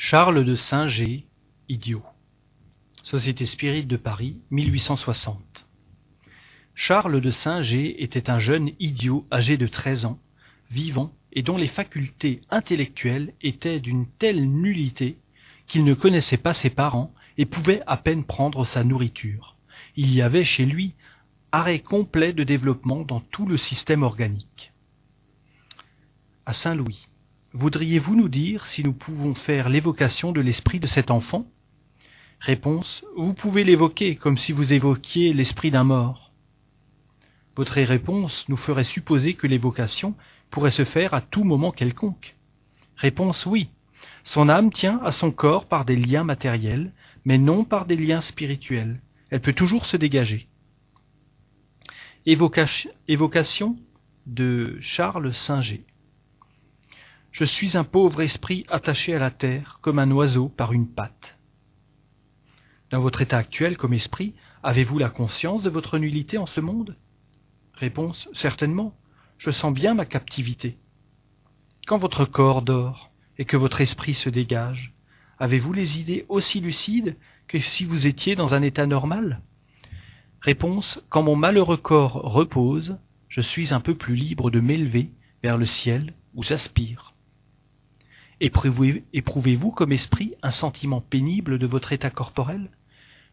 Charles de Saint-Gé, idiot. Société Spirit de Paris, 1860. Charles de Saint-Gé était un jeune idiot âgé de treize ans, vivant et dont les facultés intellectuelles étaient d'une telle nullité qu'il ne connaissait pas ses parents et pouvait à peine prendre sa nourriture. Il y avait chez lui arrêt complet de développement dans tout le système organique. À Saint-Louis. Voudriez-vous nous dire si nous pouvons faire l'évocation de l'esprit de cet enfant? Réponse. Vous pouvez l'évoquer comme si vous évoquiez l'esprit d'un mort. Votre réponse nous ferait supposer que l'évocation pourrait se faire à tout moment quelconque. Réponse oui. Son âme tient à son corps par des liens matériels, mais non par des liens spirituels. Elle peut toujours se dégager. Évocation de Charles Singer. Je suis un pauvre esprit attaché à la terre comme un oiseau par une patte. Dans votre état actuel comme esprit, avez-vous la conscience de votre nullité en ce monde? Réponse Certainement. Je sens bien ma captivité. Quand votre corps dort et que votre esprit se dégage, avez-vous les idées aussi lucides que si vous étiez dans un état normal? Réponse Quand mon malheureux corps repose, je suis un peu plus libre de m'élever vers le ciel où j'aspire. Éprouvez-vous comme esprit un sentiment pénible de votre état corporel?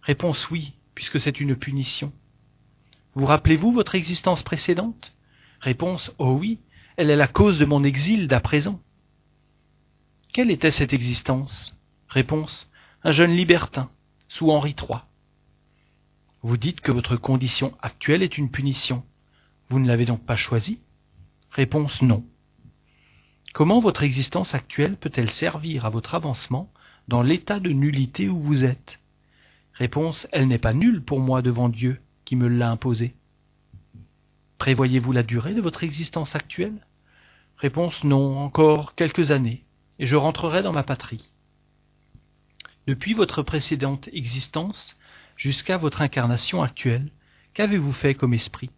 Réponse oui, puisque c'est une punition. Vous rappelez-vous votre existence précédente? Réponse oh oui, elle est la cause de mon exil d'à présent. Quelle était cette existence? Réponse un jeune libertin, sous Henri III. Vous dites que votre condition actuelle est une punition. Vous ne l'avez donc pas choisie? Réponse non. Comment votre existence actuelle peut-elle servir à votre avancement dans l'état de nullité où vous êtes? Réponse Elle n'est pas nulle pour moi devant Dieu qui me l'a imposée. Prévoyez-vous la durée de votre existence actuelle? Réponse Non, encore quelques années, et je rentrerai dans ma patrie. Depuis votre précédente existence jusqu'à votre incarnation actuelle, qu'avez-vous fait comme esprit?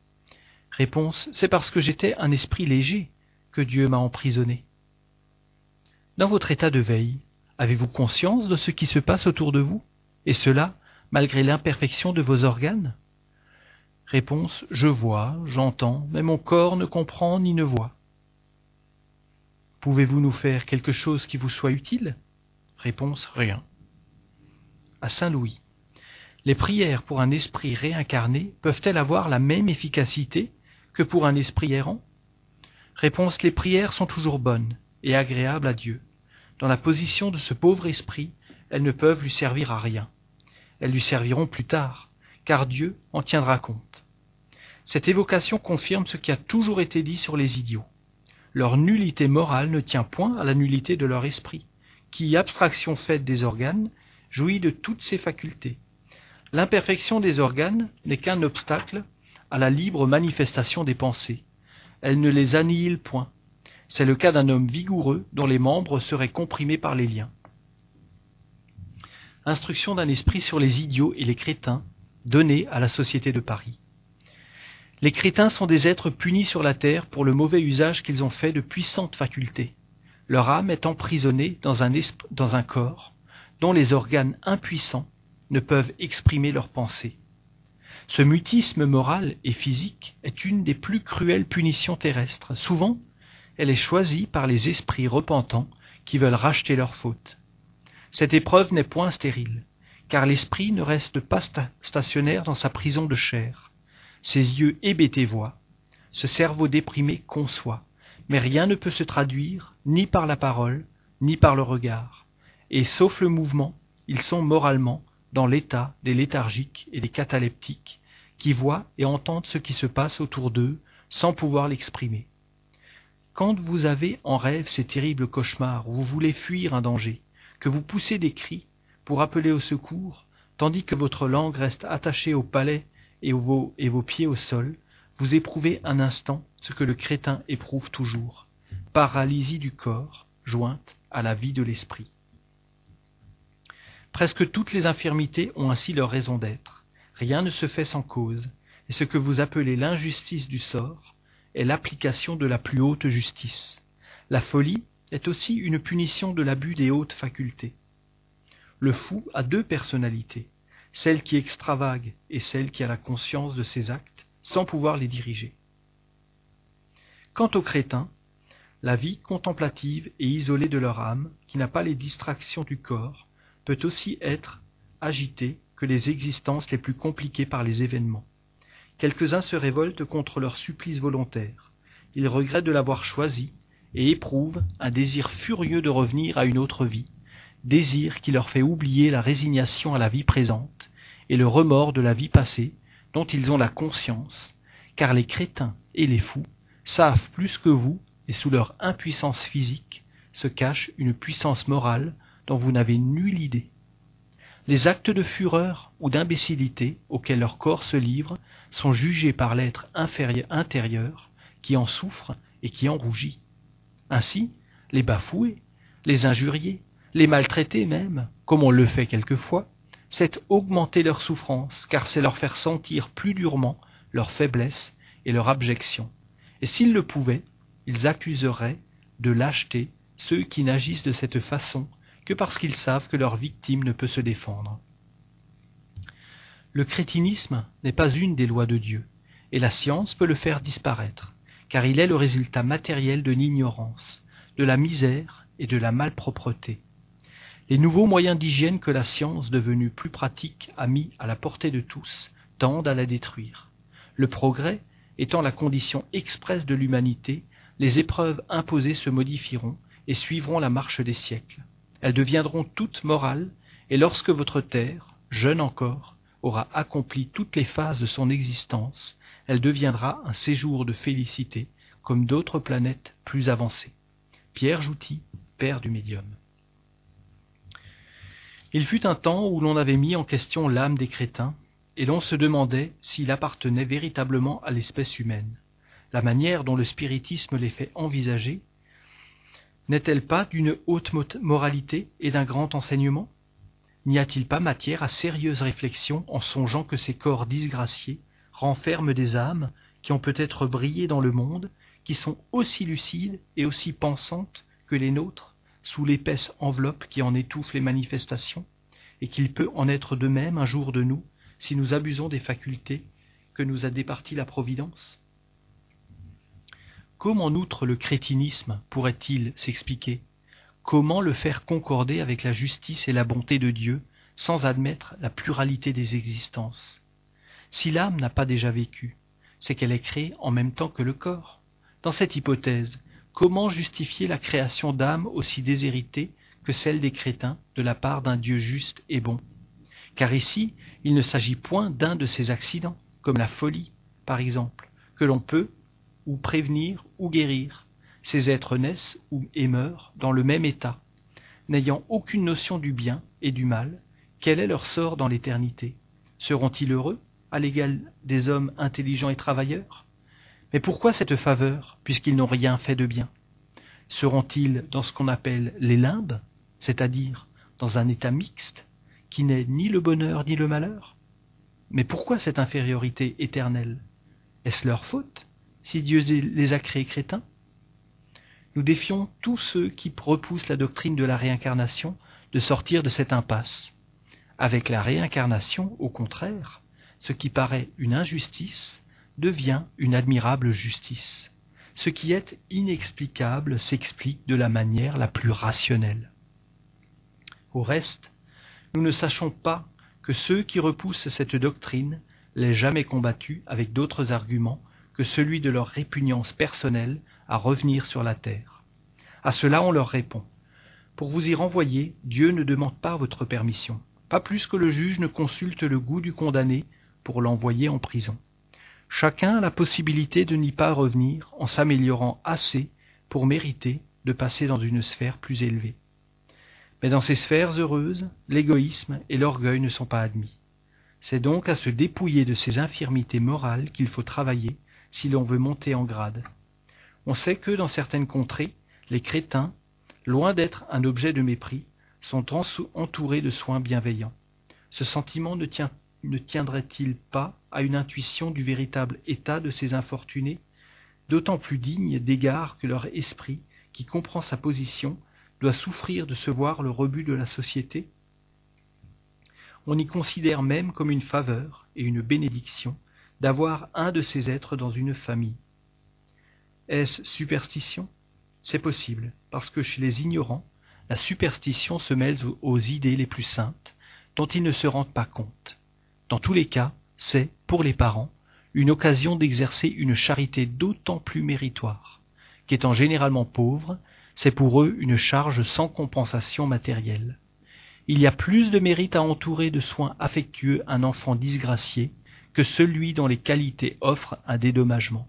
Réponse C'est parce que j'étais un esprit léger que Dieu m'a emprisonné. Dans votre état de veille, avez-vous conscience de ce qui se passe autour de vous Et cela, malgré l'imperfection de vos organes? Réponse Je vois, j'entends, mais mon corps ne comprend ni ne voit. Pouvez-vous nous faire quelque chose qui vous soit utile? Réponse Rien. À Saint-Louis. Les prières pour un esprit réincarné peuvent-elles avoir la même efficacité que pour un esprit errant? Réponse Les prières sont toujours bonnes et agréables à Dieu. Dans la position de ce pauvre esprit, elles ne peuvent lui servir à rien. Elles lui serviront plus tard, car Dieu en tiendra compte. Cette évocation confirme ce qui a toujours été dit sur les idiots. Leur nullité morale ne tient point à la nullité de leur esprit, qui, abstraction faite des organes, jouit de toutes ses facultés. L'imperfection des organes n'est qu'un obstacle à la libre manifestation des pensées. Elle ne les annihile point. C'est le cas d'un homme vigoureux dont les membres seraient comprimés par les liens. Instruction d'un esprit sur les idiots et les crétins, donnée à la Société de Paris. Les crétins sont des êtres punis sur la terre pour le mauvais usage qu'ils ont fait de puissantes facultés. Leur âme est emprisonnée dans un, corps dont les organes impuissants ne peuvent exprimer leurs pensées. Ce mutisme moral et physique est une des plus cruelles punitions terrestres. Souvent, elle est choisie par les esprits repentants qui veulent racheter leurs fautes. Cette épreuve n'est point stérile, car l'esprit ne reste pas stationnaire dans sa prison de chair. Ses yeux hébétés voient, ce cerveau déprimé conçoit, mais rien ne peut se traduire ni par la parole, ni par le regard. Et sauf le mouvement, ils sont moralement dans l'état des léthargiques et des cataleptiques, qui voient et entendent ce qui se passe autour d'eux sans pouvoir l'exprimer. Quand vous avez en rêve ces terribles cauchemars où vous voulez fuir un danger, que vous poussez des cris pour appeler au secours, tandis que votre langue reste attachée au palais et vos, et vos pieds au sol, vous éprouvez un instant ce que le crétin éprouve toujours, paralysie du corps jointe à la vie de l'esprit. Presque toutes les infirmités ont ainsi leur raison d'être. Rien ne se fait sans cause, et ce que vous appelez l'injustice du sort est l'application de la plus haute justice. La folie est aussi une punition de l'abus des hautes facultés. Le fou a deux personnalités, celle qui extravague et celle qui a la conscience de ses actes sans pouvoir les diriger. Quant aux crétins, la vie contemplative et isolée de leur âme, qui n'a pas les distractions du corps, peut aussi être agitée que les existences les plus compliquées par les événements. Quelques-uns se révoltent contre leur supplice volontaire. Ils regrettent de l'avoir choisi et éprouvent un désir furieux de revenir à une autre vie, désir qui leur fait oublier la résignation à la vie présente et le remords de la vie passée dont ils ont la conscience, car les crétins et les fous savent plus que vous, et sous leur impuissance physique se cache une puissance morale dont vous n'avez nulle idée. Les actes de fureur ou d'imbécilité auxquels leur corps se livre sont jugés par l'être intérieur qui en souffre et qui en rougit. Ainsi, les bafouer, les injurier, les maltraiter même, comme on le fait quelquefois, c'est augmenter leur souffrance, car c'est leur faire sentir plus durement leur faiblesse et leur abjection. Et s'ils le pouvaient, ils accuseraient de lâcheté ceux qui n'agissent de cette façon que parce qu'ils savent que leur victime ne peut se défendre. Le crétinisme n'est pas une des lois de Dieu, et la science peut le faire disparaître, car il est le résultat matériel de l'ignorance, de la misère et de la malpropreté. Les nouveaux moyens d'hygiène que la science, devenue plus pratique, a mis à la portée de tous, tendent à la détruire. Le progrès étant la condition expresse de l'humanité, les épreuves imposées se modifieront et suivront la marche des siècles. Elles deviendront toutes morales, et lorsque votre terre, jeune encore, aura accompli toutes les phases de son existence, elle deviendra un séjour de félicité, comme d'autres planètes plus avancées. Pierre Jouty, père du médium. Il fut un temps où l'on avait mis en question l'âme des crétins, et l'on se demandait s'il appartenait véritablement à l'espèce humaine. La manière dont le spiritisme les fait envisager n'est-elle pas d'une haute moralité et d'un grand enseignement? N'y a-t-il pas matière à sérieuse réflexion en songeant que ces corps disgraciés renferment des âmes qui ont peut-être brillé dans le monde, qui sont aussi lucides et aussi pensantes que les nôtres, sous l'épaisse enveloppe qui en étouffe les manifestations, et qu'il peut en être de même un jour de nous, si nous abusons des facultés que nous a départies la Providence? Comment outre le crétinisme pourrait-il s'expliquer? Comment le faire concorder avec la justice et la bonté de Dieu sans admettre la pluralité des existences? Si l'âme n'a pas déjà vécu, c'est qu'elle est créée en même temps que le corps. Dans cette hypothèse, comment justifier la création d'âmes aussi déshéritées que celle des crétins de la part d'un Dieu juste et bon? Car ici, il ne s'agit point d'un de ces accidents, comme la folie, par exemple, que l'on peut ou prévenir ou guérir, ces êtres naissent ou et meurent dans le même état, n'ayant aucune notion du bien et du mal, quel est leur sort dans l'éternité? Seront-ils heureux, à l'égal des hommes intelligents et travailleurs? Mais pourquoi cette faveur, puisqu'ils n'ont rien fait de bien? Seront-ils dans ce qu'on appelle les limbes, c'est-à-dire dans un état mixte, qui n'est ni le bonheur ni le malheur? Mais pourquoi cette infériorité éternelle? Est-ce leur faute, si Dieu les a créés crétins nous défions tous ceux qui repoussent la doctrine de la réincarnation de sortir de cette impasse. Avec la réincarnation, au contraire, ce qui paraît une injustice devient une admirable justice. Ce qui est inexplicable s'explique de la manière la plus rationnelle. Au reste, nous ne sachons pas que ceux qui repoussent cette doctrine l'aient jamais combattue avec d'autres arguments que celui de leur répugnance personnelle à revenir sur la terre. À cela on leur répond. Pour vous y renvoyer, Dieu ne demande pas votre permission, pas plus que le juge ne consulte le goût du condamné pour l'envoyer en prison. Chacun a la possibilité de n'y pas revenir en s'améliorant assez pour mériter de passer dans une sphère plus élevée. Mais dans ces sphères heureuses, l'égoïsme et l'orgueil ne sont pas admis. C'est donc à se dépouiller de ces infirmités morales qu'il faut travailler si l'on veut monter en grade. On sait que dans certaines contrées, les crétins, loin d'être un objet de mépris, sont entourés de soins bienveillants. Ce sentiment ne, tiendrait-il pas à une intuition du véritable état de ces infortunés, d'autant plus dignes d'égard que leur esprit, qui comprend sa position, doit souffrir de se voir le rebut de la société? On y considère même comme une faveur et une bénédiction d'avoir un de ces êtres dans une famille. Est-ce superstition? C'est possible, parce que chez les ignorants, la superstition se mêle aux idées les plus saintes, dont ils ne se rendent pas compte. Dans tous les cas, c'est, pour les parents, une occasion d'exercer une charité d'autant plus méritoire, qu'étant généralement pauvres, c'est pour eux une charge sans compensation matérielle. Il y a plus de mérite à entourer de soins affectueux un enfant disgracié que celui dont les qualités offrent un dédommagement.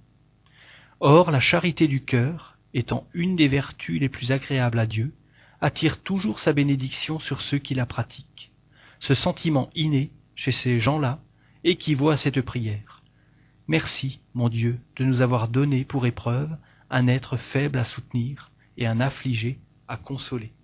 Or, la charité du cœur, étant une des vertus les plus agréables à Dieu, attire toujours sa bénédiction sur ceux qui la pratiquent. Ce sentiment inné, chez ces gens-là, équivaut à cette prière. Merci, mon Dieu, de nous avoir donné pour épreuve un être faible à soutenir et un affligé à consoler.